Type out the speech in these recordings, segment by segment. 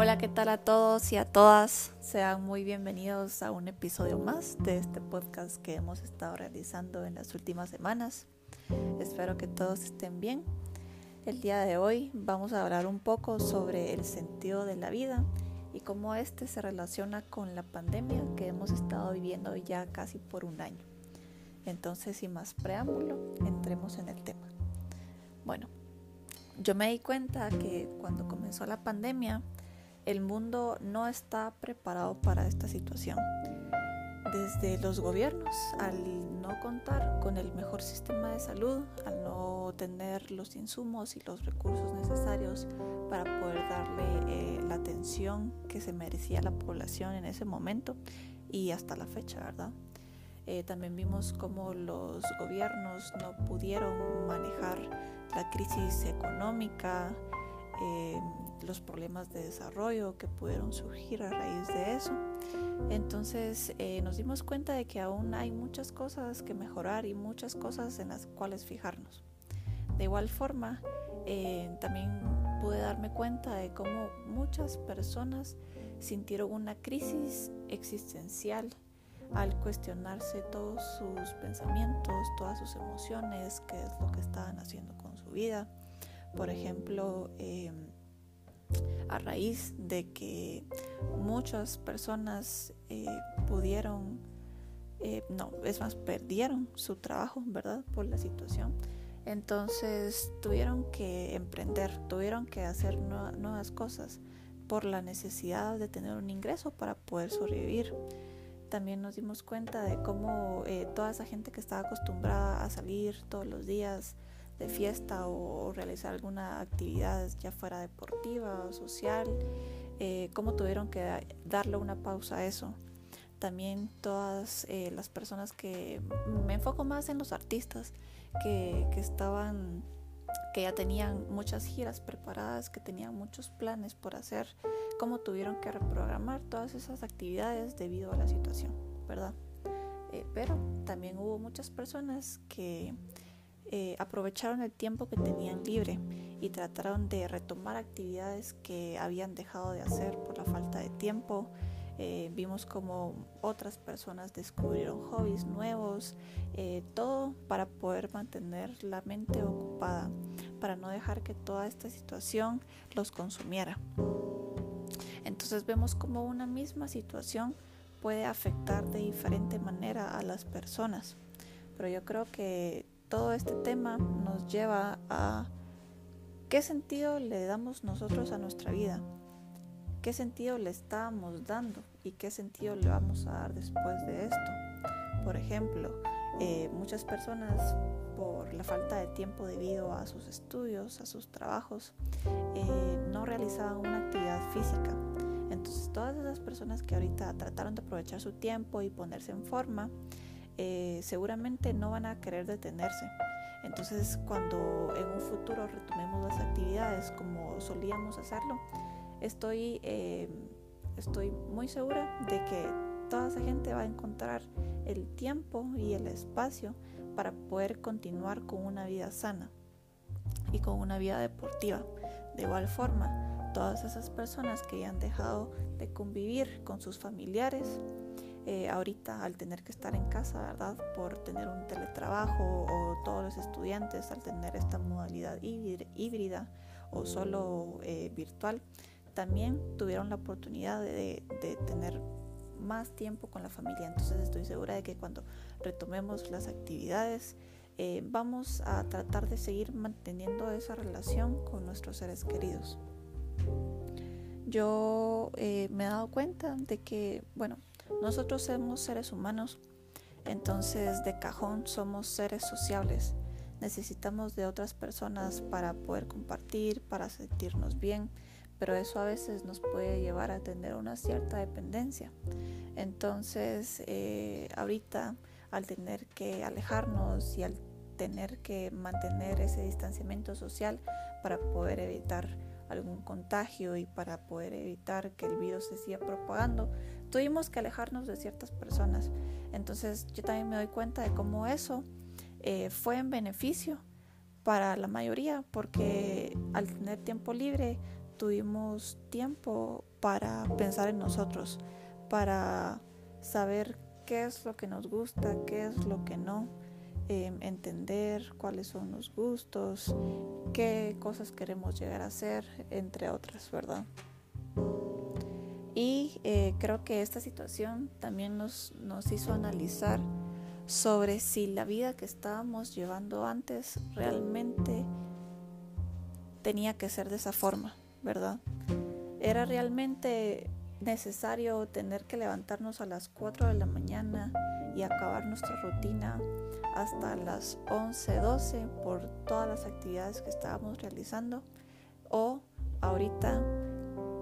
Hola, ¿qué tal a todos y a todas? Sean muy bienvenidos a un episodio más de este podcast que hemos estado realizando en las últimas semanas. Espero que todos estén bien. El día de hoy vamos a hablar un poco sobre el sentido de la vida y cómo este se relaciona con la pandemia que hemos estado viviendo ya casi por un año. Entonces, sin más preámbulo, entremos en el tema. Bueno, yo me di cuenta que cuando comenzó la pandemia, el mundo no está preparado para esta situación. Desde los gobiernos, al no contar con el mejor sistema de salud, al no tener los insumos y los recursos necesarios para poder darle eh, la atención que se merecía la población en ese momento y hasta la fecha, ¿verdad? Eh, también vimos cómo los gobiernos no pudieron manejar la crisis económica, eh, los problemas de desarrollo que pudieron surgir a raíz de eso. Entonces eh, nos dimos cuenta de que aún hay muchas cosas que mejorar y muchas cosas en las cuales fijarnos. De igual forma, eh, también pude darme cuenta de cómo muchas personas sintieron una crisis existencial al cuestionarse todos sus pensamientos, todas sus emociones, qué es lo que estaban haciendo con su vida. Por ejemplo, em, a raíz de que muchas personas eh, pudieron, eh, no, es más, perdieron su trabajo, ¿verdad? Por la situación. Entonces tuvieron que emprender, tuvieron que hacer nuevas cosas por la necesidad de tener un ingreso para poder sobrevivir. También nos dimos cuenta de cómo eh, toda esa gente que estaba acostumbrada a salir todos los días, de fiesta o, realizar alguna actividad ya fuera deportiva o social, eh, cómo tuvieron que darle una pausa a eso. También todas eh, las personas que me enfoco más en los artistas que, que estaban que ya tenían muchas giras preparadas, que tenían muchos planes por hacer, cómo tuvieron que reprogramar todas esas actividades debido a la situación, ¿verdad? Eh, pero también hubo muchas personas que eh, aprovecharon el tiempo que tenían libre y trataron de retomar actividades que habían dejado de hacer por la falta de tiempo. Eh, vimos como otras personas descubrieron hobbies nuevos, eh, todo para poder mantener la mente ocupada, para no dejar que toda esta situación los consumiera. Entonces vemos como una misma situación puede afectar de diferente manera a las personas. Pero yo creo que todo este tema nos lleva a qué sentido le damos nosotros a nuestra vida, qué sentido le estamos dando y qué sentido le vamos a dar después de esto. Por ejemplo, eh, muchas personas por la falta de tiempo debido a sus estudios, a sus trabajos, eh, no realizaban una actividad física. Entonces todas esas personas que ahorita trataron de aprovechar su tiempo y ponerse en forma, eh, seguramente no van a querer detenerse. Entonces, cuando en un futuro retomemos las actividades como solíamos hacerlo, estoy, eh, estoy muy segura de que toda esa gente va a encontrar el tiempo y el espacio para poder continuar con una vida sana y con una vida deportiva. De igual forma, todas esas personas que ya han dejado de convivir con sus familiares, eh, ahorita al tener que estar en casa, ¿verdad? Por tener un teletrabajo o todos los estudiantes al tener esta modalidad híbrida o solo eh, virtual, también tuvieron la oportunidad de, tener más tiempo con la familia. Entonces estoy segura de que cuando retomemos las actividades, eh, vamos a tratar de seguir manteniendo esa relación con nuestros seres queridos. Yo me he dado cuenta de que, bueno, nosotros somos seres humanos, entonces de cajón somos seres sociables. Necesitamos de otras personas para poder compartir, para sentirnos bien, pero eso a veces nos puede llevar a tener una cierta dependencia. Entonces, eh, ahorita al tener que alejarnos y al tener que mantener ese distanciamiento social para poder evitar algún contagio y para poder evitar que el virus se siga propagando, tuvimos que alejarnos de ciertas personas. Entonces yo también me doy cuenta de cómo eso eh, fue en beneficio para la mayoría, porque al tener tiempo libre tuvimos tiempo para pensar en nosotros, para saber qué es lo que nos gusta, qué es lo que no, em, entender cuáles son los gustos, qué cosas queremos llegar a hacer, entre otras, ¿verdad? Y eh, creo que esta situación también nos, nos hizo analizar sobre si la vida que estábamos llevando antes realmente tenía que ser de esa forma, ¿verdad? Era realmente necesario tener que levantarnos a las 4 de la mañana y acabar nuestra rutina hasta las 11, 12 por todas las actividades que estábamos realizando o ahorita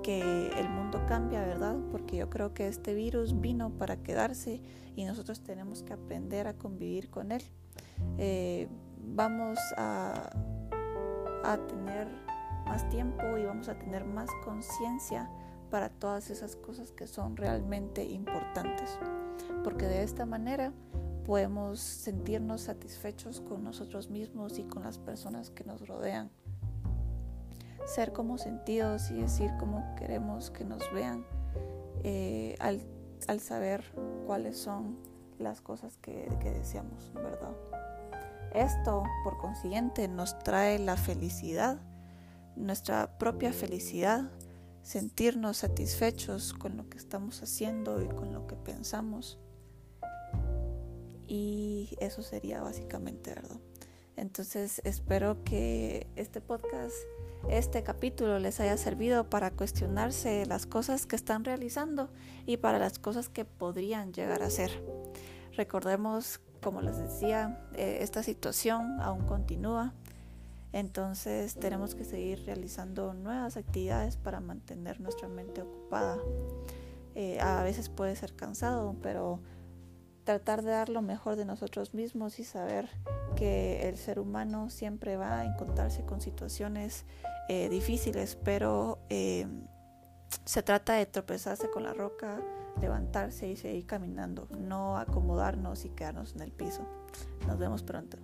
que el mundo cambia, ¿verdad? Porque yo creo que este virus vino para quedarse y nosotros tenemos que aprender a convivir con él. Eh, vamos a, a tener más tiempo y vamos a tener más conciencia para todas esas cosas que son realmente importantes. Porque de esta manera podemos sentirnos satisfechos con nosotros mismos y con las personas que nos rodean. Ser como sentidos y decir cómo queremos que nos vean eh, al, al, saber cuáles son las cosas que, que deseamos, ¿verdad? Esto, por consiguiente, nos trae la felicidad, nuestra propia felicidad, sentirnos satisfechos con lo que estamos haciendo y con lo que pensamos. Y eso sería básicamente, ¿verdad? Entonces espero que este podcast, este capítulo les haya servido para cuestionarse las cosas que están realizando y para las cosas que podrían llegar a ser. Recordemos, como les decía, eh, esta situación aún continúa entonces tenemos que seguir realizando nuevas actividades para mantener nuestra mente ocupada. Eh, a veces puede ser cansado, pero tratar de dar lo mejor de nosotros mismos y saber que el ser humano siempre va a encontrarse con situaciones eh, difíciles, pero eh, se trata de tropezarse con la roca, levantarse y seguir caminando, no acomodarnos y quedarnos en el piso. Nos vemos pronto.